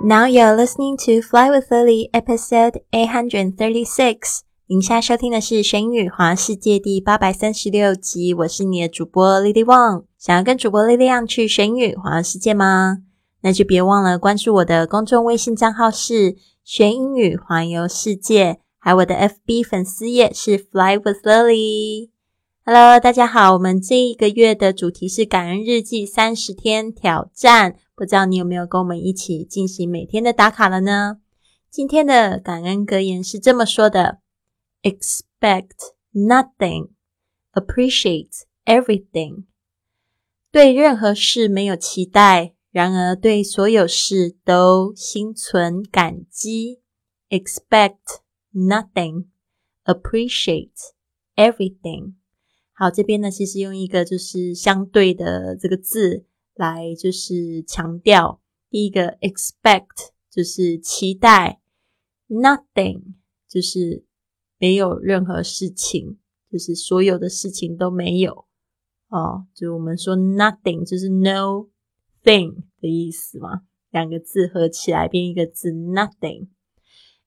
Now you're listening to Fly with Lily, episode eight hundred thirty-six. 您现在收听的是《神语华世界》第八百三十六集。我是你的主播 Lily Wang。想要跟主播 Lily 样去神语华世界吗？那就别忘了关注我的公众微信账号是“学英语环游世界”，还有我的 FB 粉丝页是 “Fly with Lily”。Hello，大家好，我们这一个月的主题是感恩日记三十天挑战。不知道你有没有跟我们一起进行每天的打卡了呢？今天的感恩格言是这么说的：Expect nothing, appreciate everything。对任何事没有期待，然而对所有事都心存感激。Expect nothing, appreciate everything。好，这边呢，其实用一个就是相对的这个字。来就是强调，第一个 expect 就是期待，nothing 就是没有任何事情，就是所有的事情都没有哦。就我们说 nothing 就是 no thing 的意思嘛，两个字合起来变一个字 nothing。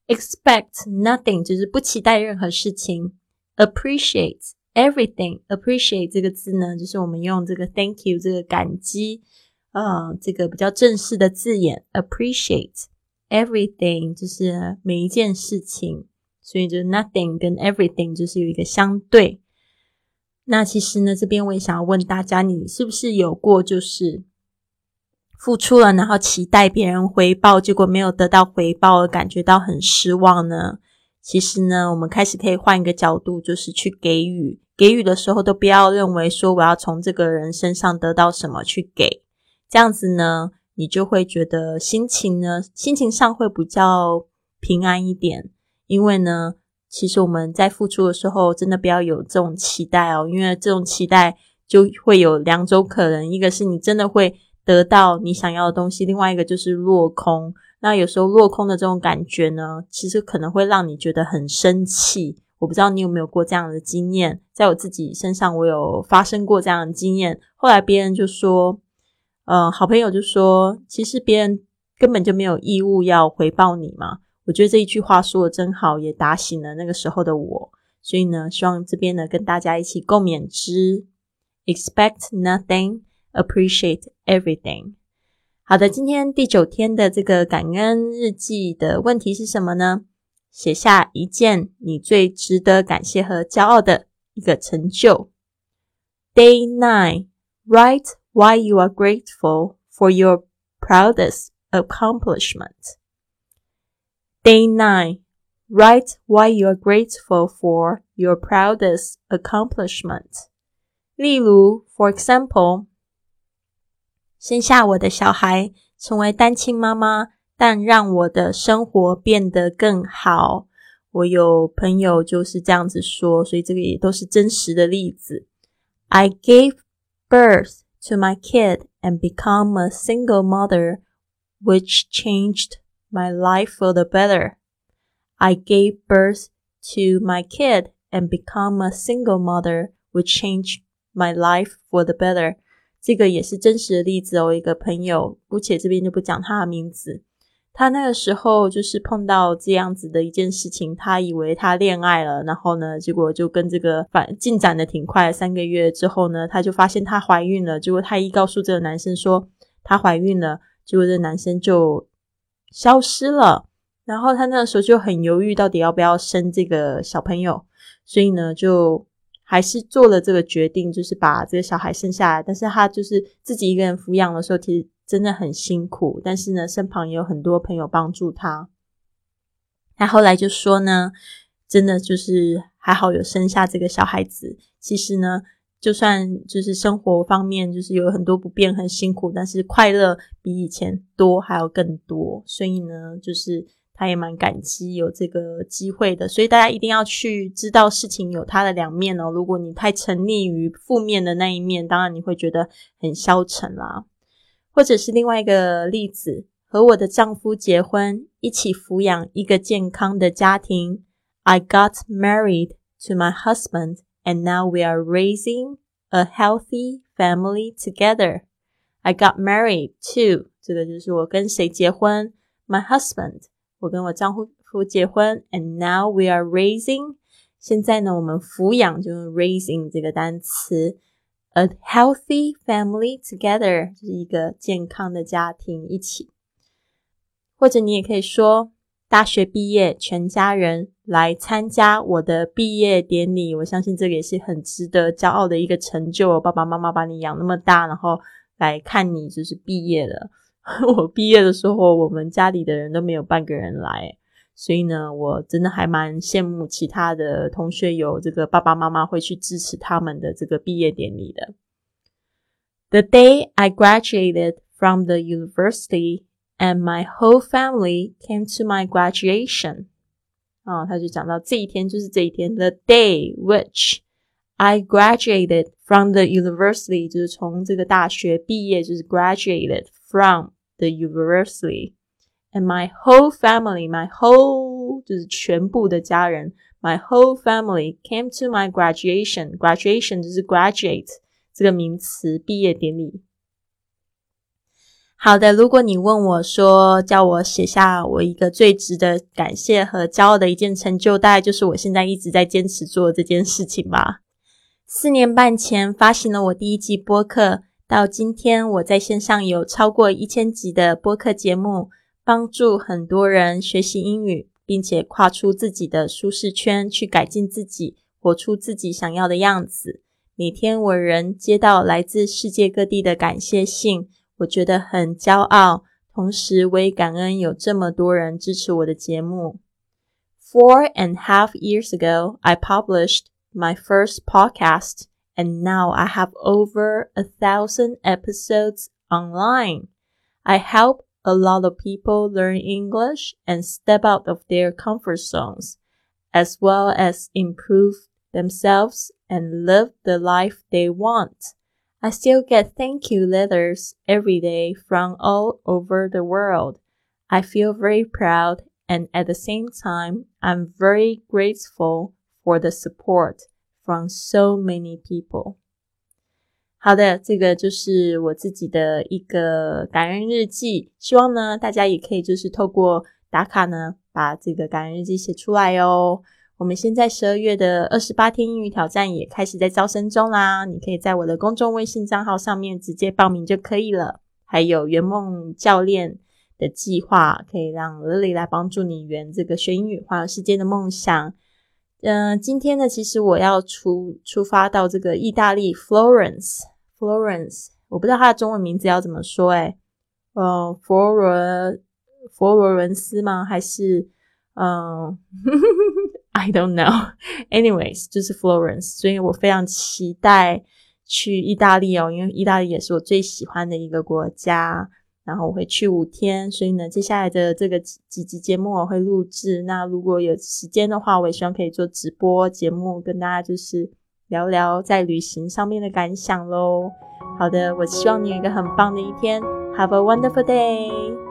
expect nothing 就是不期待任何事情，appreciate。Everything appreciate 这个字呢，就是我们用这个 thank you 这个感激，呃，这个比较正式的字眼 appreciate everything 就是每一件事情，所以就 nothing 跟 everything 就是有一个相对。那其实呢，这边我也想要问大家，你是不是有过就是付出了，然后期待别人回报，结果没有得到回报而感觉到很失望呢？其实呢，我们开始可以换一个角度，就是去给予。给予的时候，都不要认为说我要从这个人身上得到什么去给，这样子呢，你就会觉得心情呢，心情上会比较平安一点。因为呢，其实我们在付出的时候，真的不要有这种期待哦，因为这种期待就会有两种可能：一个是你真的会得到你想要的东西，另外一个就是落空。那有时候落空的这种感觉呢，其实可能会让你觉得很生气。我不知道你有没有过这样的经验，在我自己身上，我有发生过这样的经验。后来别人就说，呃，好朋友就说，其实别人根本就没有义务要回报你嘛。我觉得这一句话说的真好，也打醒了那个时候的我。所以呢，希望这边呢跟大家一起共勉之：expect nothing, appreciate everything。好的，今天第九天的这个感恩日记的问题是什么呢？写下一件你最值得感谢和骄傲的一个成就。Day nine, write why you are grateful for your proudest accomplishment. Day nine, write why you are grateful for your proudest accomplishment. 例如，for example，生下我的小孩，成为单亲妈妈，但让我的生活变得更好。我有朋友就是这样子说，所以这个也都是真实的例子。I gave birth to my kid and become a single mother, which changed my life for the better. I gave birth to my kid and become a single mother, which changed my life for the better. 这个也是真实的例子哦，一个朋友，姑且这边就不讲他的名字。 他那个时候就是碰到这样子的一件事情，他以为他恋爱了，然后呢，结果就跟这个反进展的挺快，三个月之后呢，他就发现她怀孕了。结果他一告诉这个男生说她怀孕了，结果这男生就消失了。然后他那个时候就很犹豫，到底要不要生这个小朋友，所以呢，就。还是做了这个决定，就是把这个小孩生下来。但是他就是自己一个人抚养的时候，其实真的很辛苦。但是呢，身旁也有很多朋友帮助他。他后来就说呢，真的就是还好有生下这个小孩子。其实呢，就算就是生活方面就是有很多不便、很辛苦，但是快乐比以前多，还要更多。所以呢，就是。他也蛮感激有这个机会的，所以大家一定要去知道事情有它的两面哦。如果你太沉溺于负面的那一面，当然你会觉得很消沉啦。或者是另外一个例子，和我的丈夫结婚，一起抚养一个健康的家庭。I got married to my husband, and now we are raising a healthy family together. I got married to 这个就是我跟谁结婚。 my husband，我跟我丈夫结婚，and now we are raising。现在呢，我们抚养就用 raising 这个单词 ，a healthy family together，就是一个健康的家庭一起。或者你也可以说，大学毕业，全家人来参加我的毕业典礼。我相信这个也是很值得骄傲的一个成就。爸爸妈妈把你养那么大，然后来看你就是毕业了。我毕业的时候，我们家里的人都没有半个人来。所以呢，我真的还蛮羡慕其他的同学有这个爸爸妈妈会去支持他们的这个毕业典礼的。The day I graduated from the university and my whole family came to my graduation。啊，他就讲到这一天就是这一天，the day which I graduated from the university，就是从这个大学毕业，就是 graduated from the university。 And my whole family, my whole 就是全部的家人，my whole family came to my graduation. Graduation 就是 graduate 这个名词，毕业典礼。好的，如果你问我说，叫我写下我一个最值得感谢和骄傲的一件成就，大概就是我现在一直在坚持做这件事情吧。四年半前发行了我第一季播客，到今天我在线上有超过一千集的播客节目。帮助很多人学习英语，并且跨出自己的舒适圈，去改进自己，活出自己想要的样子。每天我仍接到来自世界各地的感谢信，我觉得很骄傲，同时我也感恩有这么多人支持我的节目。Four and a half years ago, I published my first podcast, and now I have over a thousand episodes online. I help a lot of people learn English and step out of their comfort zones, as well as improve themselves and live the life they want. I still get thank you letters every day from all over the world. I feel very proud and at the same time, I'm very grateful for the support from so many people. 好的，这个就是我自己的一个感恩日记。希望呢，大家也可以就是透过打卡呢，把这个感恩日记写出来哦。我们现在十二月的二十八天英语挑战也开始在招生中啦，你可以在我的公众微信账号上面直接报名就可以了。还有圆梦教练的计划，可以让 Lily 来帮助你圆这个学英语环游世界的梦想。嗯，今天呢，其实我要出出发到这个意大利 Florence。Florence，我不知道它的中文名字要怎么说，诶呃，佛罗佛罗伦斯吗？还是嗯，I don't know。Anyways，就是 Florence，所以我非常期待去意大利哦，因为意大利也是我最喜欢的一个国家。然后我会去五天，所以呢，接下来的这个几几集节目我会录制。那如果有时间的话，我也希望可以做直播节目，跟大家就是。聊聊在旅行上面的感想喽。好的，我希望你有一个很棒的一天。Have a wonderful day.